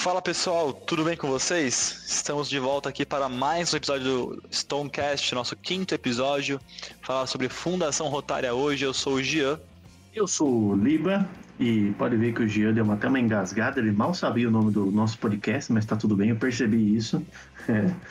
Fala pessoal, tudo bem com vocês? Estamos de volta aqui para mais um episódio do Stonecast, nosso quinto episódio. Falar sobre Fundação Rotária hoje. Eu sou o Gian. Eu sou o Liba e pode ver que o Gian deu uma, até uma engasgada. Ele mal sabia o nome do nosso podcast, mas tá tudo bem, eu percebi isso. É.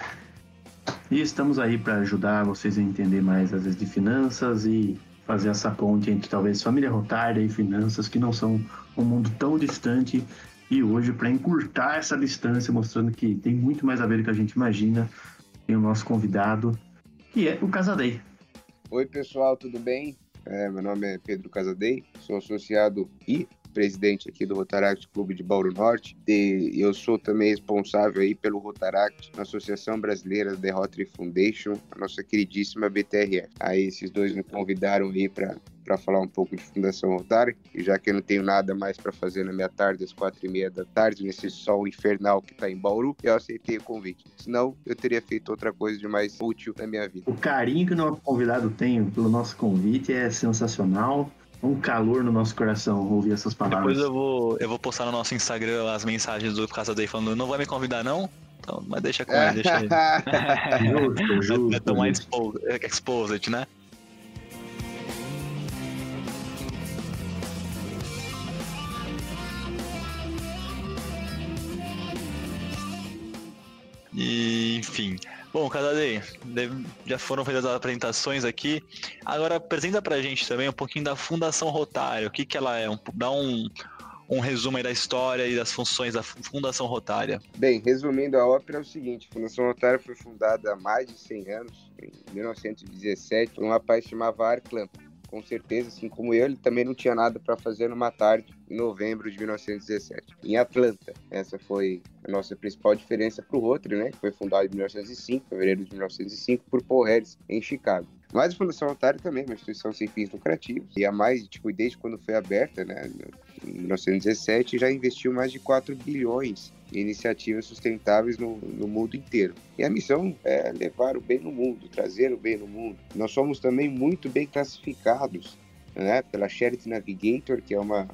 E estamos aí para ajudar vocês a entender mais às vezes de finanças e fazer essa ponte entre talvez família rotária e finanças que não são um mundo tão distante e hoje, para encurtar essa distância, mostrando que tem muito mais a ver do que a gente imagina, tem o nosso convidado, que é o Casadei. Oi, pessoal, tudo bem? É, meu nome é Pedro Casadei, sou associado e presidente aqui do Rotaract Clube de Bauru Norte. E eu sou também responsável aí pelo Rotaract, na Associação Brasileira da Rotary Foundation, a nossa queridíssima BTRF. Aí esses dois me convidaram aí para para falar um pouco de Fundação Rotary, e já que eu não tenho nada mais para fazer na minha tarde, às quatro e meia da tarde, nesse sol infernal que está em Bauru, eu aceitei o convite. Senão, eu teria feito outra coisa de mais útil na minha vida. O carinho que o nosso convidado tem pelo nosso convite é sensacional um calor no nosso coração ouvir essas palavras. Depois eu vou, eu vou postar no nosso Instagram as mensagens do Casa Day falando, não vai me convidar não? Então, mas deixa com ele, deixa ele. justo, justo. É tomar exposed, né? Enfim. Bom, Cadadei, já foram feitas as apresentações aqui. Agora apresenta pra gente também um pouquinho da Fundação Rotário. O que, que ela é? Um, dá um, um resumo aí da história e das funções da Fundação Rotária. Bem, resumindo a ópera é o seguinte, a Fundação Rotária foi fundada há mais de 100 anos, em 1917, por um rapaz chamado Arclamp com certeza, assim como eu, ele também não tinha nada para fazer numa tarde em novembro de 1917, em Atlanta. Essa foi a nossa principal diferença para o Rotary, né, que foi fundado em 1905, fevereiro de 1905, por Paul Harris, em Chicago. Mas a Fundação Otário também é uma instituição sem fins lucrativos, e a mais, tipo, desde quando foi aberta, né, em 1917, já investiu mais de 4 bilhões iniciativas sustentáveis no, no mundo inteiro. E a missão é levar o bem no mundo, trazer o bem no mundo. Nós somos também muito bem classificados né, pela Charity Navigator, que é uma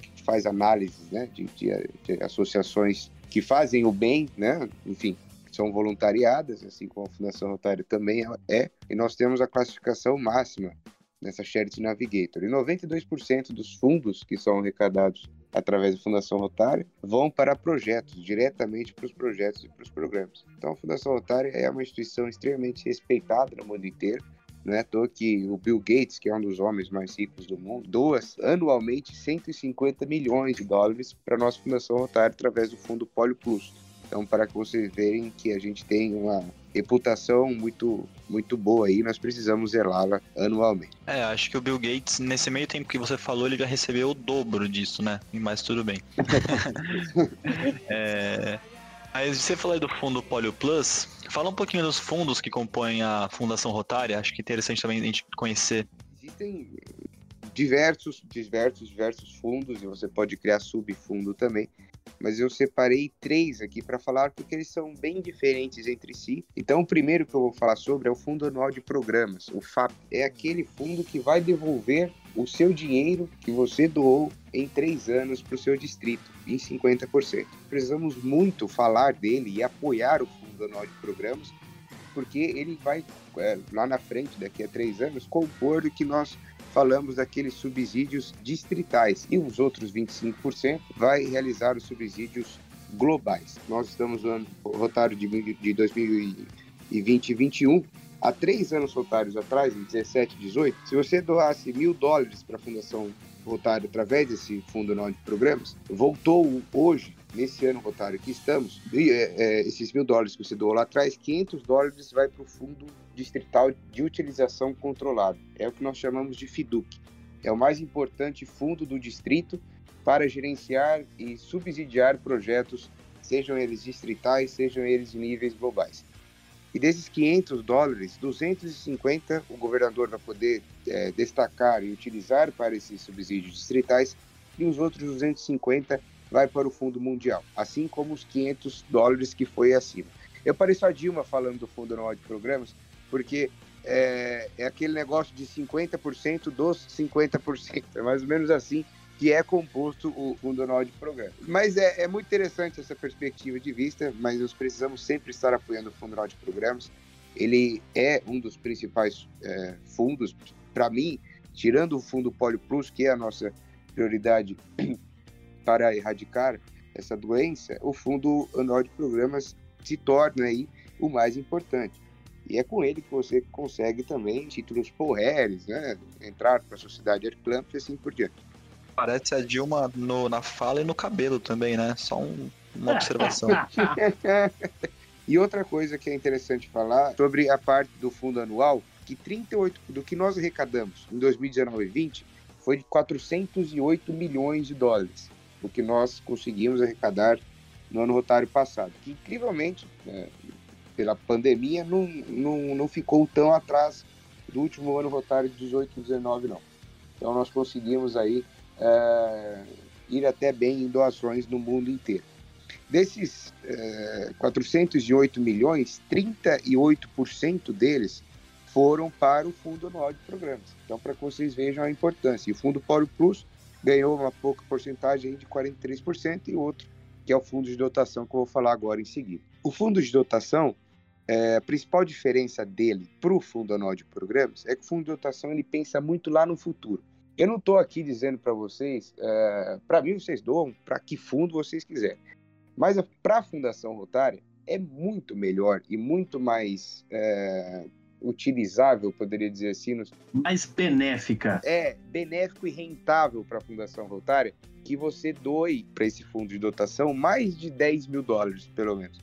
que faz análises né, de, de, de associações que fazem o bem, né, enfim, são voluntariadas, assim como a Fundação Rotário também é, e nós temos a classificação máxima nessa Charity Navigator. E 92% dos fundos que são arrecadados através da Fundação Rotária vão para projetos, diretamente para os projetos e para os programas. Então, a Fundação Rotária é uma instituição extremamente respeitada no mundo inteiro. Não é à toa que o Bill Gates, que é um dos homens mais ricos do mundo, doa anualmente 150 milhões de dólares para a nossa Fundação Rotária através do Fundo Polio Plus. Então, para que vocês verem que a gente tem uma reputação muito, muito boa aí, nós precisamos zelá-la anualmente. É, acho que o Bill Gates, nesse meio tempo que você falou, ele já recebeu o dobro disso, né? Mas tudo bem. é... Aí você falou do fundo Polio Plus. Fala um pouquinho dos fundos que compõem a Fundação Rotária. Acho que é interessante também a gente conhecer. Existem diversos, diversos, diversos fundos e você pode criar subfundo também mas eu separei três aqui para falar porque eles são bem diferentes entre si. Então, o primeiro que eu vou falar sobre é o Fundo Anual de Programas, o FAP. É aquele fundo que vai devolver o seu dinheiro que você doou em três anos para o seu distrito, em 50%. Precisamos muito falar dele e apoiar o Fundo Anual de Programas, porque ele vai, é, lá na frente, daqui a três anos, compor o que nós falamos daqueles subsídios distritais e os outros 25% vai realizar os subsídios globais. Nós estamos no ano rotário de, de 2020 e 2021. Há três anos rotários atrás, em 17 e 18, se você doasse mil dólares para a Fundação Rotário através desse Fundo Anual de Programas, voltou hoje nesse ano rotário que estamos, e, é, é, esses mil dólares que você doou lá atrás, 500 dólares vai para o Fundo Distrital de Utilização Controlada. É o que nós chamamos de FIDUC. É o mais importante fundo do distrito para gerenciar e subsidiar projetos, sejam eles distritais, sejam eles níveis globais. E desses 500 dólares, 250 o governador vai poder é, destacar e utilizar para esses subsídios distritais e os outros 250 vai para o Fundo Mundial, assim como os 500 dólares que foi acima. Eu pareço a Dilma falando do Fundo Anual de Programas, porque é, é aquele negócio de 50% dos 50%, é mais ou menos assim que é composto o Fundo Anual de Programas. Mas é, é, muito interessante essa perspectiva de vista, mas nós precisamos sempre estar apoiando o Fundo Anual de Programas. Ele é um dos principais é, fundos, para mim, tirando o Fundo Polio Plus, que é a nossa prioridade para erradicar essa doença, o Fundo Anual de Programas se torna aí o mais importante. E é com ele que você consegue também títulos porreres, né? Entrar para a sociedade Airclamp e assim por diante. Parece a Dilma no, na fala e no cabelo também, né? Só um, uma observação. e outra coisa que é interessante falar sobre a parte do fundo anual, que 38 do que nós arrecadamos em 2019 e 20 foi de 408 milhões de dólares, o que nós conseguimos arrecadar no ano rotário passado, que incrivelmente, é, pela pandemia, não, não, não ficou tão atrás do último ano rotário de 18 e 19, não. Então nós conseguimos aí é, ir até bem em doações no mundo inteiro. Desses é, 408 milhões, 38% deles foram para o Fundo Anual de Programas. Então, para que vocês vejam a importância. E o Fundo Poro Plus ganhou uma pouca porcentagem de 43% e outro, que é o Fundo de Dotação, que eu vou falar agora em seguida. O Fundo de Dotação, é, a principal diferença dele para o Fundo Anual de Programas é que o Fundo de Dotação ele pensa muito lá no futuro. Eu não estou aqui dizendo para vocês, é, para mim vocês doam para que fundo vocês quiserem. Mas para a Fundação Rotária é muito melhor e muito mais é, utilizável, poderia dizer assim. Nos... Mais benéfica. É, benéfico e rentável para a Fundação Rotária que você doe para esse fundo de dotação mais de 10 mil dólares, pelo menos.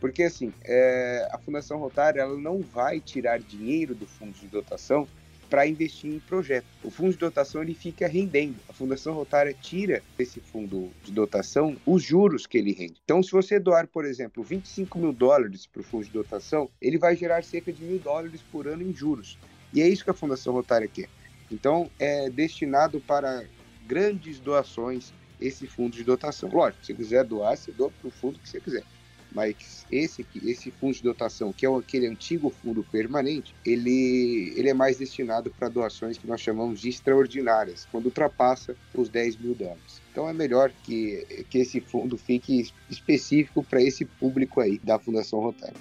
Porque, assim, é, a Fundação Rotária ela não vai tirar dinheiro do fundo de dotação para investir em projeto. O fundo de dotação ele fica rendendo. A Fundação Rotária tira desse fundo de dotação os juros que ele rende. Então, se você doar, por exemplo, 25 mil dólares para o fundo de dotação, ele vai gerar cerca de mil dólares por ano em juros. E é isso que a Fundação Rotária quer. Então, é destinado para grandes doações esse fundo de dotação. Lógico, se quiser doar, você doa para o fundo que você quiser mas esse, esse fundo de dotação, que é aquele antigo fundo permanente, ele, ele é mais destinado para doações que nós chamamos de extraordinárias, quando ultrapassa os 10 mil dólares. Então é melhor que, que esse fundo fique específico para esse público aí da Fundação Rotário.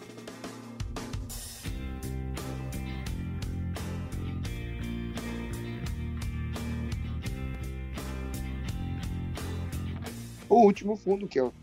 O último fundo, que é o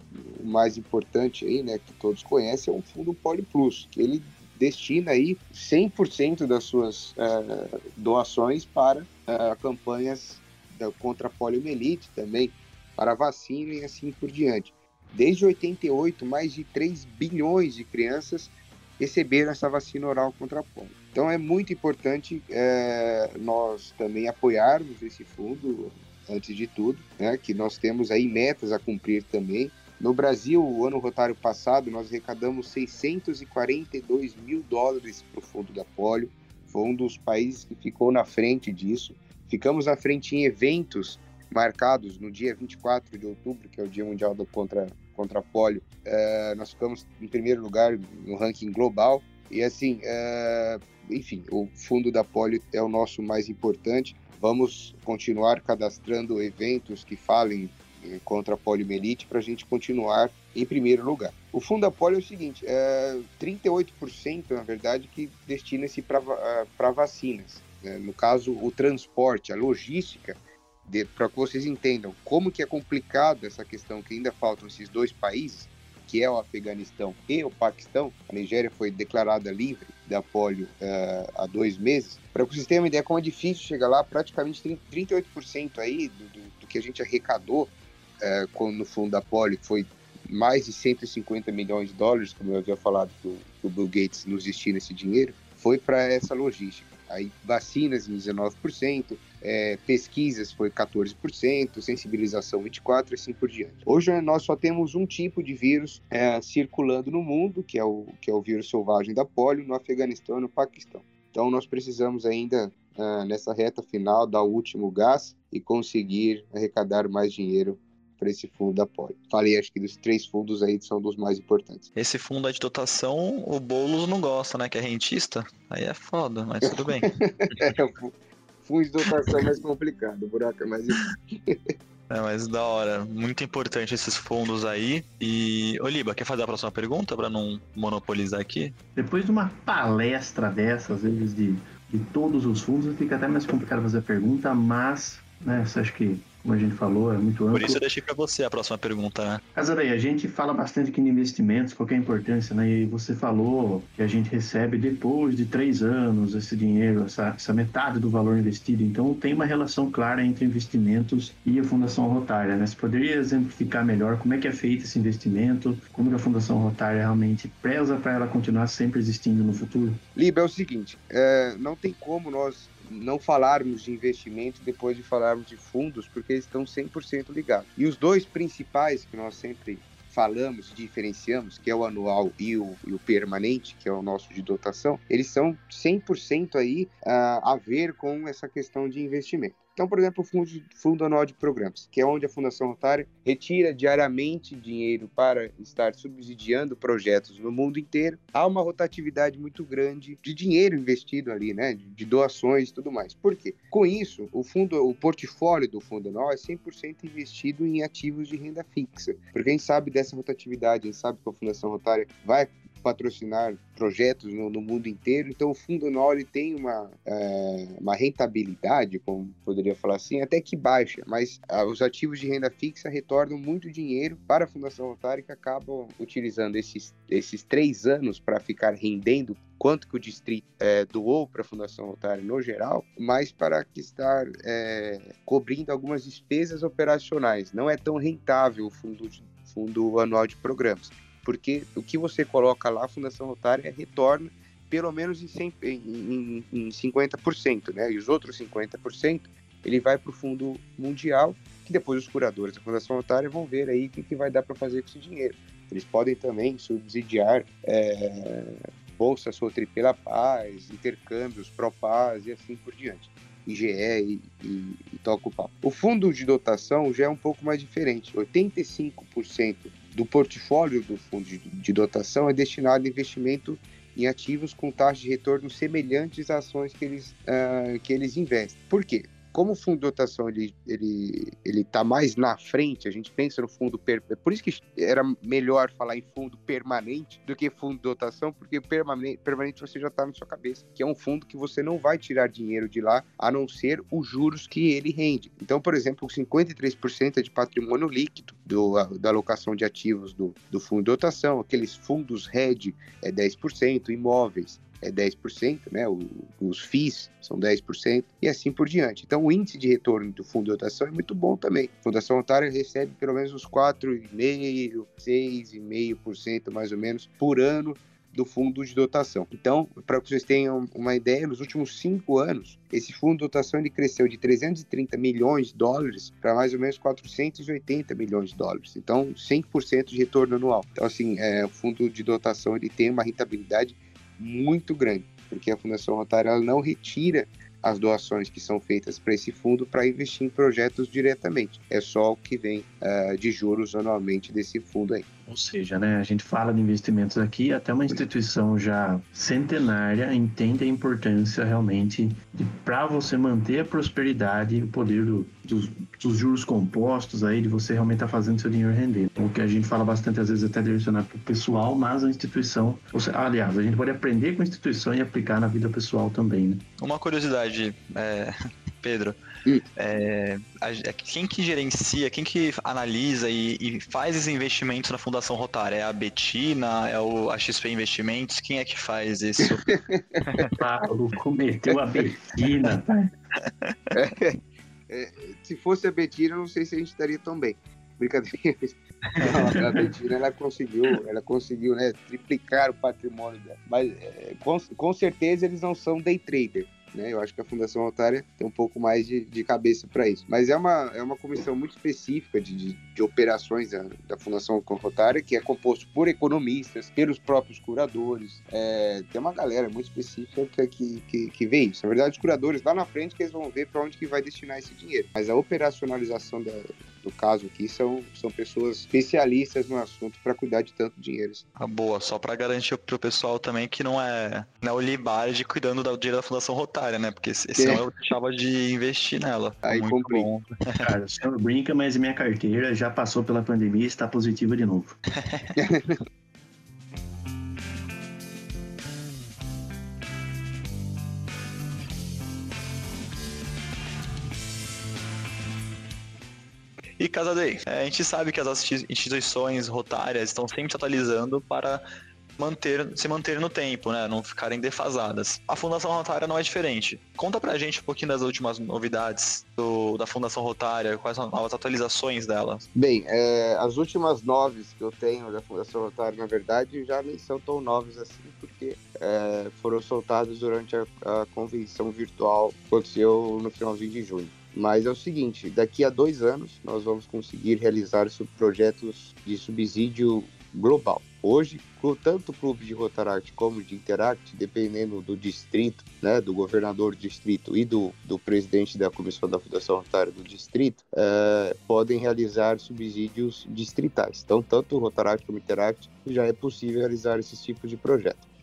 o mais importante aí, né, que todos conhecem, é o fundo Poliplus, que ele destina aí 100% das suas uh, doações para uh, campanhas da, contra a poliomielite também, para vacina e assim por diante. Desde 88, mais de 3 bilhões de crianças receberam essa vacina oral contra a polio. Então é muito importante é, nós também apoiarmos esse fundo, antes de tudo, né, que nós temos aí metas a cumprir também, no Brasil, o ano rotário passado, nós arrecadamos 642 mil dólares para o fundo da polio. Foi um dos países que ficou na frente disso. Ficamos à frente em eventos marcados no dia 24 de outubro, que é o Dia Mundial do contra, contra a polio. Uh, nós ficamos em primeiro lugar no ranking global. E assim, uh, enfim, o fundo da polio é o nosso mais importante. Vamos continuar cadastrando eventos que falem contra a poliomielite para a gente continuar em primeiro lugar. O fundo da polio é o seguinte, é 38% na verdade que destina-se para vacinas. Né? No caso, o transporte, a logística, para que vocês entendam como que é complicado essa questão que ainda faltam esses dois países, que é o Afeganistão e o Paquistão. A Nigéria foi declarada livre da polio uh, há dois meses. Para que vocês tenham uma ideia como é difícil chegar lá, praticamente 38% aí do, do, do que a gente arrecadou é, no fundo da Poli, foi mais de 150 milhões de dólares, como eu havia falado, que o, que o Bill Gates nos destina esse dinheiro, foi para essa logística. Aí vacinas em 19%, é, pesquisas foi 14%, sensibilização 24% e assim por diante. Hoje nós só temos um tipo de vírus é, circulando no mundo, que é, o, que é o vírus selvagem da polio, no Afeganistão e no Paquistão. Então nós precisamos ainda, é, nessa reta final, dar o último gás e conseguir arrecadar mais dinheiro para esse fundo da Poli. Falei, acho que dos três fundos aí são dos mais importantes. Esse fundo de dotação, o Boulos não gosta, né? Que é rentista. Aí é foda, mas tudo bem. é, fundo de dotação é mais complicado, o buraco é mais É, mas da hora. Muito importante esses fundos aí. E, Oliba, quer fazer a próxima pergunta para não monopolizar aqui? Depois de uma palestra dessas, vezes de, de todos os fundos, fica até mais complicado fazer a pergunta, mas né, você acha que como a gente falou, é muito amplo. Por isso eu deixei para você a próxima pergunta, né? Casarei, a gente fala bastante aqui de investimentos, qual é a importância, né? E você falou que a gente recebe depois de três anos esse dinheiro, essa, essa metade do valor investido. Então tem uma relação clara entre investimentos e a Fundação Rotária, né? Você poderia exemplificar melhor como é que é feito esse investimento, como a Fundação Rotária realmente preza para ela continuar sempre existindo no futuro? Liba, é o seguinte, é, não tem como nós não falarmos de investimento depois de falarmos de fundos, porque eles estão 100% ligados. E os dois principais que nós sempre falamos, diferenciamos, que é o anual e o, e o, permanente, que é o nosso de dotação, eles são 100% aí uh, a ver com essa questão de investimento. Então, por exemplo, o fundo, fundo anual de programas, que é onde a Fundação Rotária retira diariamente dinheiro para estar subsidiando projetos no mundo inteiro. Há uma rotatividade muito grande de dinheiro investido ali, né, de doações e tudo mais. Por quê? Com isso, o fundo, o portfólio do fundo anual é 100% investido em ativos de renda fixa. Porque gente sabe rotatividade, a gente sabe que a Fundação Rotária? Vai patrocinar projetos no, no, mundo inteiro. Então, o Fundo Nori tem uma, é, uma rentabilidade, como poderia falar assim, até que baixa, mas ah, os ativos de renda fixa retornam muito dinheiro para a Fundação Rotária que acabam utilizando esses, esses três anos para ficar rendendo quanto que o distrito é, doou para a Fundação Rotária no geral, mas para que estar é, cobrindo algumas despesas operacionais. Não é tão rentável o fundo, fundo anual de programas porque o que você coloca lá, a Fundação Rotária retorna pelo menos em, 100, em, em, em 50%, né? E os outros 50% ele vai para o Fundo Mundial, que depois os curadores da Fundação Rotária vão ver aí o que, que vai dar para fazer com esse dinheiro. Eles podem também subsidiar é, Bolsa Sotri pela Paz, intercâmbios, Propaz e assim por diante. IGE e, e, e toca o papo. O fundo de dotação já é um pouco mais diferente. 85% do portfólio do fundo de, de dotação é destinado a investimento em ativos com taxas de retorno semelhantes às ações que eles, uh, que eles investem. Por quê? Como o fundo de dotação ele ele ele está mais na frente, a gente pensa no fundo per, por isso que era melhor falar em fundo permanente do que fundo de dotação, porque permanente, permanente você já está na sua cabeça, que é um fundo que você não vai tirar dinheiro de lá a não ser os juros que ele rende. Então, por exemplo, 53% é de patrimônio líquido do, da alocação de ativos do, do fundo de dotação, aqueles fundos RED é 10%, imóveis é 10%, né? Os FIIs são 10% e assim por diante. Então, o índice de retorno do fundo de dotação é muito bom também. A Fundação Otária recebe pelo menos uns 4,5%, 6,5% mais ou menos por ano do fundo de dotação. Então, para que vocês tenham uma ideia, nos últimos cinco anos, esse fundo de dotação ele cresceu de 330 milhões de dólares para mais ou menos 480 milhões de dólares. Então, 100% de retorno anual. Então, assim, é, o fundo de dotação ele tem uma rentabilidade muito grande, porque a Fundação Rotária não retira as doações que são feitas para esse fundo para investir em projetos diretamente. É só o que vem uh, de juros anualmente desse fundo aí. Ou seja, né, a gente fala de investimentos aqui, até uma instituição já centenária entende a importância realmente para você manter a prosperidade, o poder do, dos, dos, juros compostos aí, de você realmente estar tá fazendo seu dinheiro render. O que a gente fala bastante, às vezes, até direcionar para o pessoal, mas a instituição, seja, aliás, a gente pode aprender com a instituição e aplicar na vida pessoal também. Né? Uma curiosidade, é, Pedro, é, a, quem que gerencia, quem que analisa e, e, faz esses investimentos na Fundação Rotária? É a Betina? É o, a XP Investimentos? Quem é que faz isso? Paulo cometeu a Betina, tá? É, é, se fosse a Betina, eu não sei se a gente estaria tão bem. Brincadeira. Não, a Betina ela conseguiu, ela conseguiu né, triplicar o patrimônio dela. Mas é, com, com certeza eles não são day trader. Né? Eu acho que a Fundação Otária tem um pouco mais de, de cabeça para isso. Mas é uma, é uma comissão muito específica de, de, de operações da, da Fundação Otária, que é composto por economistas, pelos próprios curadores. É, tem uma galera muito específica que, que, que vê isso. Na verdade, os curadores lá na frente que eles vão ver para onde que vai destinar esse dinheiro. Mas a operacionalização da, no caso aqui, são, são pessoas especialistas no assunto para cuidar de tanto dinheiro. Ah, boa, só para garantir pro pessoal também que não é, não é o Libardi cuidando do dinheiro da Fundação Rotária, né? Porque senão é. eu deixava de investir nela. Aí comprei. Cara, o senhor brinca, mas minha carteira já passou pela pandemia e está positiva de novo. E Casadei, é, a gente sabe que as instituições rotárias estão sempre se atualizando para manter, se manter no tempo, né? Não ficarem defasadas. A Fundação Rotária não é diferente. Conta pra gente um pouquinho das últimas novidades do, da Fundação Rotária, quais são as atualizações dela. Bem, é, as últimas noves que eu tenho da Fundação Rotária, na verdade, já nem são tão novas assim, porque é, foram soltadas durante a, a convenção virtual que aconteceu no finalzinho de junho. Mas é o seguinte, daqui a dois anos nós vamos conseguir realizar projetos de subsídio global. Hoje, tanto o clube de Rotaract como de Interact, dependendo do distrito, né, do governador do distrito e do, do presidente da comissão da Fundação Rotária do distrito, é, podem realizar subsídios distritais. Então, tanto o Rotaract como o Interact já é possível realizar esses tipos de projetos.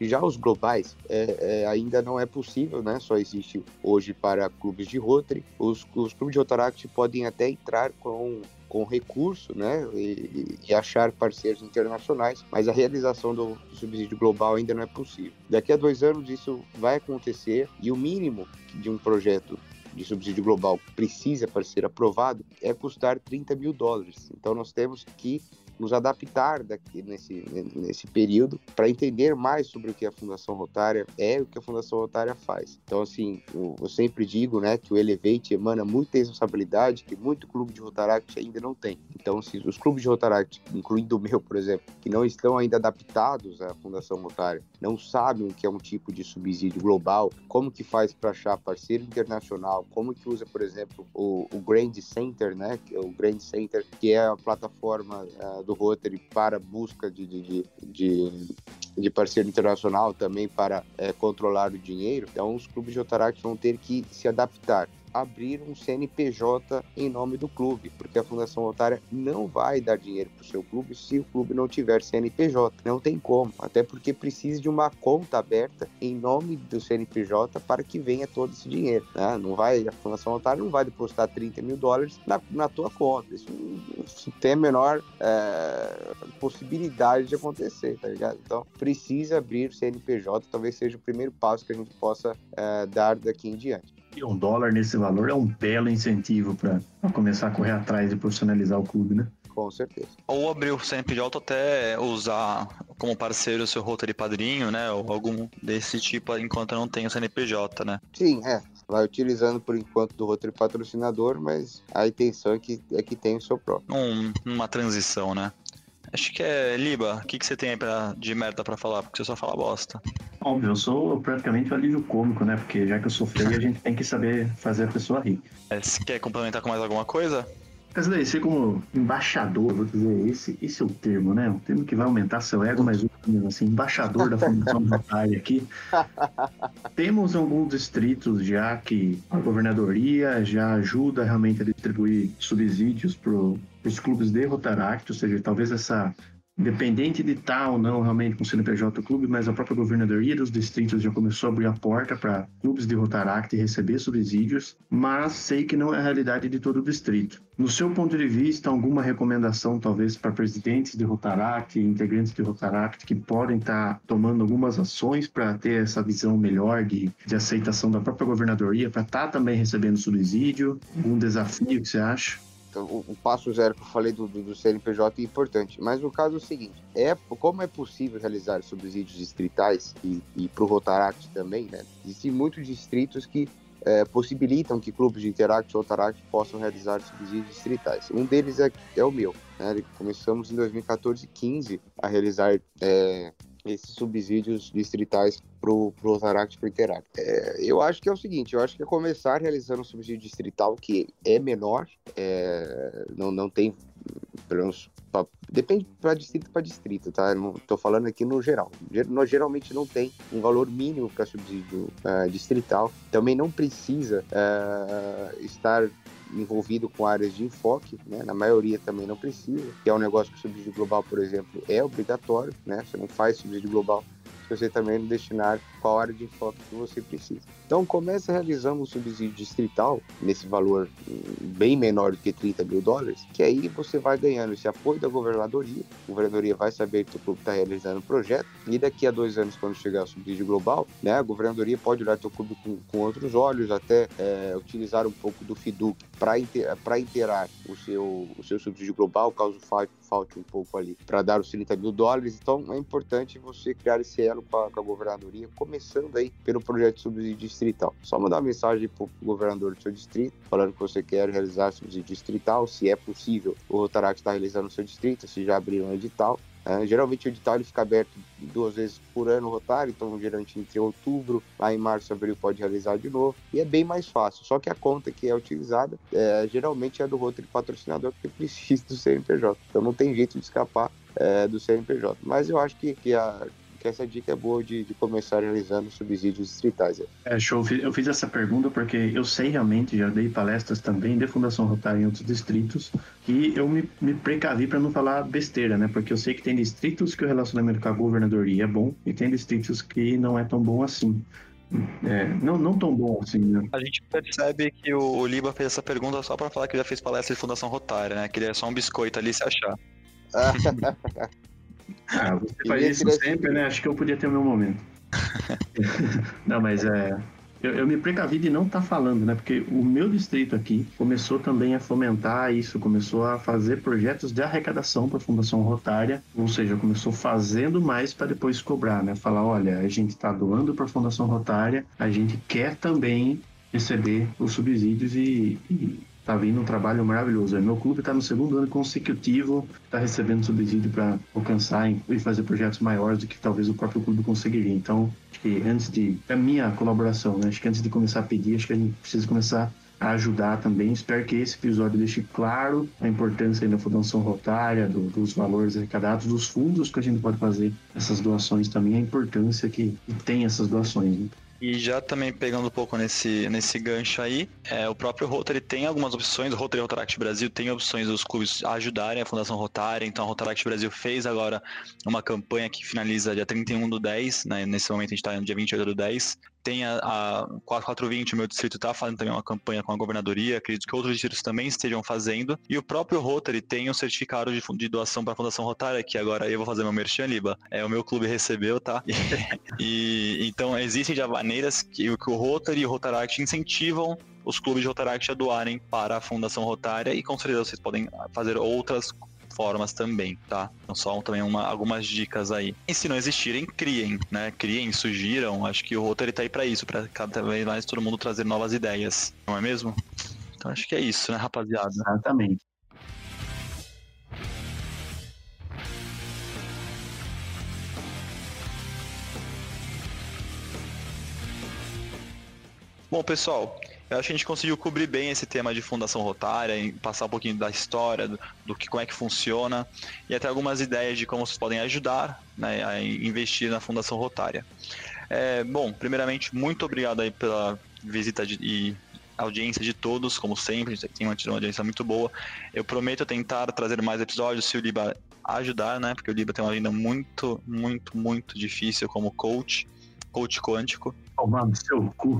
Já os globais é, é, ainda não é possível, né? Só existe hoje para clubes de Rotary. Os, os clubes de Rotaract podem até entrar com com recurso, né, e, e, achar parceiros internacionais, mas a realização do subsídio global ainda não é possível. Daqui a dois anos isso vai acontecer e o mínimo de um projeto de subsídio global precisa para ser aprovado é custar 30 mil dólares. Então nós temos que nos adaptar daqui nesse, nesse período para entender mais sobre o que a Fundação Rotária é o que a Fundação Rotária faz. Então, assim, eu, eu sempre digo né, que o Elevate emana muita responsabilidade que muito clube de Rotaract ainda não tem. Então, se os clubes de Rotaract, incluindo o meu, por exemplo, que não estão ainda adaptados à Fundação Rotária, não sabem o que é um tipo de subsídio global, como que faz para achar parceiro internacional, como que usa, por exemplo, o, o Grand Center, né, é o Grand Center, que é a plataforma uh, do Rotary para busca de, de, de, de parceiro internacional também para é, controlar o dinheiro. Então, os clubes de Otaract vão ter que se adaptar abrir um CNPJ em nome do clube, porque a Fundação Otária não vai dar dinheiro para o seu clube se o clube não tiver CNPJ. Não tem como, até porque precisa de uma conta aberta em nome do CNPJ para que venha todo esse dinheiro. Né? Não vai, a Fundação Otária não vai depositar 30 mil dólares na, na tua conta. Isso, isso tem a menor é, possibilidade de acontecer, tá ligado? Então, precisa abrir o CNPJ, talvez seja o primeiro passo que a gente possa é, dar daqui em diante. E um dólar nesse valor é um belo incentivo para começar a correr atrás e profissionalizar o clube, né? Com certeza. Ou abrir o CNPJ até usar como parceiro o seu Rotary Padrinho, né? Ou algum desse tipo enquanto não tem o CNPJ, né? Sim, é. Vai utilizando por enquanto do Rotary patrocinador, mas a intenção é que, é que tenha o seu próprio. Um, uma transição, né? Acho que é Liba. O que, que você tem aí pra, de merda pra falar? Porque você só fala bosta. Óbvio, eu sou praticamente o alívio cômico, né? Porque já que eu sou feio, a gente tem que saber fazer a pessoa rir. É, você quer complementar com mais alguma coisa? Mas daí, você como embaixador, vou dizer, esse, esse é o termo, né? Um termo que vai aumentar seu ego, mas assim, embaixador da Fundação Rotária aqui. Temos alguns distritos já que a governadoria já ajuda realmente a distribuir subsídios para os clubes de Rotaract, ou seja, talvez essa independente de estar ou não realmente com o CNPJ Clube, mas a própria governadoria dos distritos já começou a abrir a porta para clubes de Rotaract receber subsídios, mas sei que não é a realidade de todo o distrito. No seu ponto de vista, alguma recomendação talvez para presidentes de Rotaract, integrantes de Rotaract que podem estar tomando algumas ações para ter essa visão melhor de, de aceitação da própria governadoria, para estar também recebendo subsídio? Um desafio que você acha? Então, o, o, passo zero que eu falei do, do, do, CNPJ é importante. Mas o caso é o seguinte: é, como é possível realizar subsídios distritais e, e para o Rotaract também, né? Existem muitos distritos que é, possibilitam que clubes de Interact e Rotaract possam realizar subsídios distritais. Um deles é, é o meu. Né? Começamos em 2014 e 15 a realizar é, esses subsídios distritais para o Rotaract e para Interact. É, eu acho que é o seguinte, eu acho que é começar realizando um subsídio distrital que é menor, é, não, não tem, pelo menos, pra, depende para distrito para distrito, tá? Estou falando aqui no geral. Geralmente não tem um valor mínimo para subsídio uh, distrital. Também não precisa uh, estar envolvido com áreas de enfoque, né? Na maioria também não precisa, que é um negócio que o subsídio global, por exemplo, é obrigatório, né? Você não faz subsídio global você também destinar qual área de enfoque que você precisa. Então comece realizando um subsídio distrital nesse valor hum, bem menor do que 30 mil dólares, que aí você vai ganhando esse apoio da governadoria, a governadoria vai saber que o clube está realizando o um projeto, e daqui a dois anos, quando chegar o subsídio global, né, a governadoria pode olhar o clube com, com, outros olhos, até é, utilizar um pouco do FIDUC para inter, interar o seu, o seu subsídio global, caso falte, falte um pouco ali, para dar os 30 mil dólares. Então é importante você criar esse elo com a, com a governadoria, começando aí pelo projeto de subsídio distrital. Só mandar uma mensagem para o governador do seu distrito, falando que você quer realizar subsídio distrital, se é possível o Rotaract está realizando no seu distrito, se já abriram um edital. É, geralmente o edital ele fica aberto duas vezes por ano Rotário, então geralmente entre outubro, lá em março, abril pode realizar de novo, e é bem mais fácil. Só que a conta que é utilizada é, geralmente é do Rotary patrocinador, porque precisa do CNPJ. Então não tem jeito de escapar é, do CNPJ. Mas eu acho que, que a, que essa dica é boa de, de começar realizando subsídios distritais. É, show. Eu fiz essa pergunta porque eu sei realmente, já dei palestras também de Fundação Rotária em outros distritos, e eu me, me precavi para não falar besteira, né? Porque eu sei que tem distritos que o relacionamento com a governadoria é bom e tem distritos que não é tão bom assim. É, não, não tão bom assim, né? A gente percebe que o, Liba fez essa pergunta só para falar que já fez palestra de Fundação Rotária, né? Que ele é só um biscoito ali se achar. Ah, você faz isso sempre, né? Acho que eu podia ter o meu momento. não, mas é. Eu, eu, me precavi de não estar tá falando, né? Porque o meu distrito aqui começou também a fomentar isso, começou a fazer projetos de arrecadação para a Fundação Rotária, ou seja, começou fazendo mais para depois cobrar, né? Falar, olha, a gente está doando para a Fundação Rotária, a gente quer também receber os subsídios e, e tá vindo um trabalho maravilhoso. Meu clube está no segundo ano consecutivo, está recebendo subsídio para alcançar e fazer projetos maiores do que talvez o próprio clube conseguiria. Então, acho que antes de. É minha colaboração, né? Acho que antes de começar a pedir, acho que a gente precisa começar a ajudar também. Espero que esse episódio deixe claro a importância da Fundação Rotária, do, dos valores arrecadados, dos fundos que a gente pode fazer essas doações também, a importância que, que tem essas doações. Né? E já também pegando um pouco nesse, nesse gancho aí, é, o próprio Rotary tem algumas opções, o Rotary Rotaract Brasil tem opções dos clubes ajudarem a Fundação Rotária, então a Rotaract Brasil fez agora uma campanha que finaliza dia 31 do 10, né, nesse momento a gente está no dia 28 do 10, tem a, a 4420, o meu distrito está fazendo também uma campanha com a governadoria, acredito que outros distritos também estejam fazendo. E o próprio Rotary tem um certificado de, de doação para a Fundação Rotária, que agora eu vou fazer meu merchan, Liba. É, o meu clube recebeu, tá? E então existem já maneiras que, que o Rotary e o Rotaract incentivam os clubes de Rotaract a doarem para a Fundação Rotária e com certeza vocês podem fazer outras formas também, tá? Então só também uma, algumas dicas aí. E se não existirem, criem, né? Criem, sugiram. Acho que o Rotary tá aí para isso, para cada vez mais todo mundo trazer novas ideias, não é mesmo? Então acho que é isso, né, rapaziada? Exatamente. Bom, pessoal, eu acho que a gente conseguiu cobrir bem esse tema de Fundação Rotária, passar um pouquinho da história, do, do, que, como é que funciona, e até algumas ideias de como vocês podem ajudar né, a investir na Fundação Rotária. É, bom, primeiramente, muito obrigado aí pela visita de, e audiência de todos, como sempre, a gente tem mantido uma audiência muito boa. Eu prometo tentar trazer mais episódios se o Liba ajudar, né? Porque o Liba tem uma vida muito, muito, muito difícil como coach, coach quântico. Tomar no seu cu.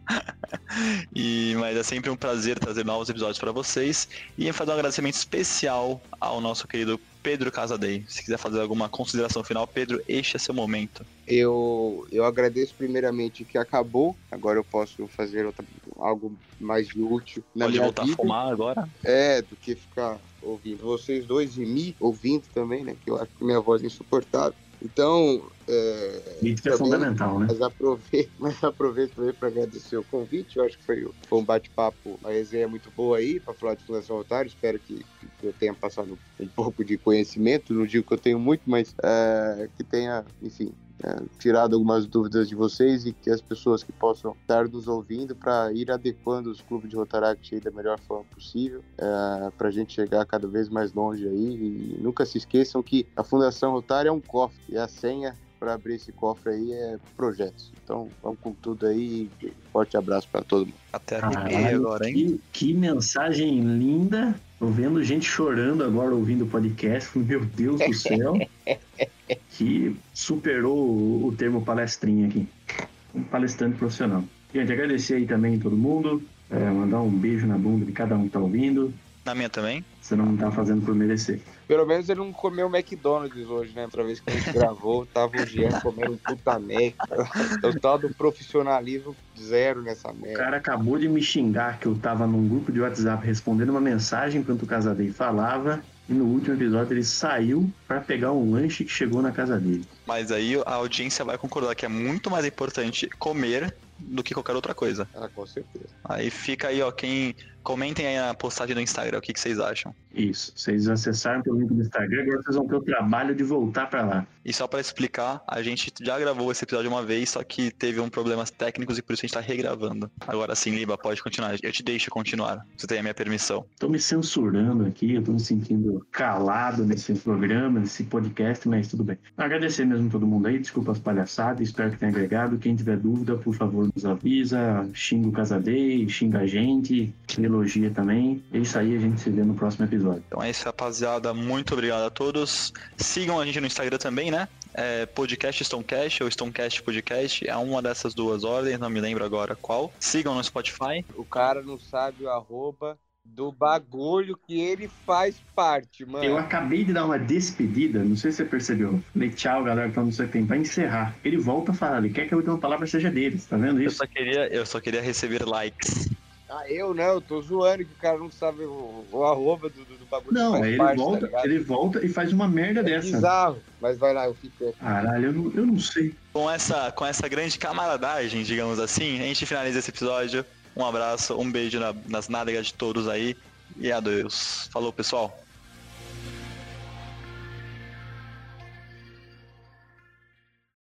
e, mas é sempre um prazer trazer novos episódios para vocês e fazer um agradecimento especial ao nosso querido Pedro Casadei. Se quiser fazer alguma consideração final, Pedro, este é seu momento. Eu, eu agradeço primeiramente que acabou, agora eu posso fazer outra, algo mais de útil na Pode minha voltar vida. a fumar agora? É, do que ficar ouvindo vocês dois e me ouvindo também, né? Que eu acho que minha voz é insuportável. Então. É, é fundamental, né? Mas aproveito, mas aproveito também para agradecer o convite. Eu acho que foi, foi um bate-papo, uma resenha muito boa aí para falar de Fundação Otário. Espero que, que, eu tenha passado um pouco de conhecimento. Não digo que eu tenho muito, mas é, que tenha, enfim, é, tirado algumas dúvidas de vocês e que as pessoas que possam estar nos ouvindo para ir adequando os clubes de Rotaract da melhor forma possível, é, para a gente chegar cada vez mais longe aí. E nunca se esqueçam que a Fundação Rotária é um cofre e a senha para abrir esse cofre aí é projetos. Então vamos com tudo aí. Forte abraço para todo mundo. Até Caralho, agora, hein? Que, que mensagem linda. Tô vendo gente chorando agora ouvindo o podcast. Meu Deus do céu. que superou o, o termo palestrinha aqui. Um palestrante profissional. Gente, agradecer aí também todo mundo. é, mandar um beijo na bunda de cada um que tá ouvindo. Na minha também. Você não tá fazendo por merecer. Pelo menos ele não comeu McDonald's hoje, né? Outra vez que a gente gravou, tava o Jean comendo um puta Mac. O tal do profissionalismo zero nessa O merda. cara acabou de me xingar que eu tava num grupo de WhatsApp respondendo uma mensagem enquanto o Casadei falava. E no último episódio ele saiu pra pegar um lanche que chegou na casa dele. Mas aí a audiência vai concordar que é muito mais importante comer do que qualquer outra coisa. Ah, com certeza. Aí fica aí, ó, quem. Comentem aí na postagem do Instagram o que, que vocês acham. Isso. Vocês acessaram pelo link do Instagram, agora vocês vão ter o trabalho de voltar pra lá. E só pra explicar, a gente já gravou esse episódio uma vez, só que teve um problemas técnicos e por isso a gente tá regravando. Agora sim, Liba, pode continuar. Eu te deixo continuar. Você tem a minha permissão. Tô me censurando aqui, eu tô me sentindo calado nesse programa, nesse podcast, mas tudo bem. Agradecer mesmo todo mundo aí, desculpa as palhaçadas, espero que tenha agregado. Quem tiver dúvida, por favor, nos avisa, xinga o Casadei, xinga a gente, também. É isso aí, a gente se vê no próximo episódio. Então é isso, rapaziada. Muito obrigado a todos. Sigam a gente no Instagram também, né? É podcast Stonecast ou Stonecast Podcast. É uma dessas duas ordens, não me lembro agora qual. Sigam no Spotify. O cara não sabe o arroba do bagulho que ele faz parte, mano. Eu acabei de dar uma despedida, não sei se você percebeu. Falei, tchau, galera, então não sei o que tem. Vai encerrar. Ele volta a falar, ele quer que a última palavra seja dele, tá vendo Eu isso? só queria, eu só queria receber likes. Ah, eu não, eu tô zoando que o cara não sabe o, o arroba do, do, do bagulho Não, ele parte, tá volta, ligado? ele volta e faz uma merda É dessa. bizarro, mas vai lá, eu fico. Caralho, eu não, eu não sei. Com essa, com essa grande camaradagem, digamos assim, a gente finaliza esse episódio. Um abraço, um beijo na- nas nádegas de todos aí. E adeus. Falou, pessoal.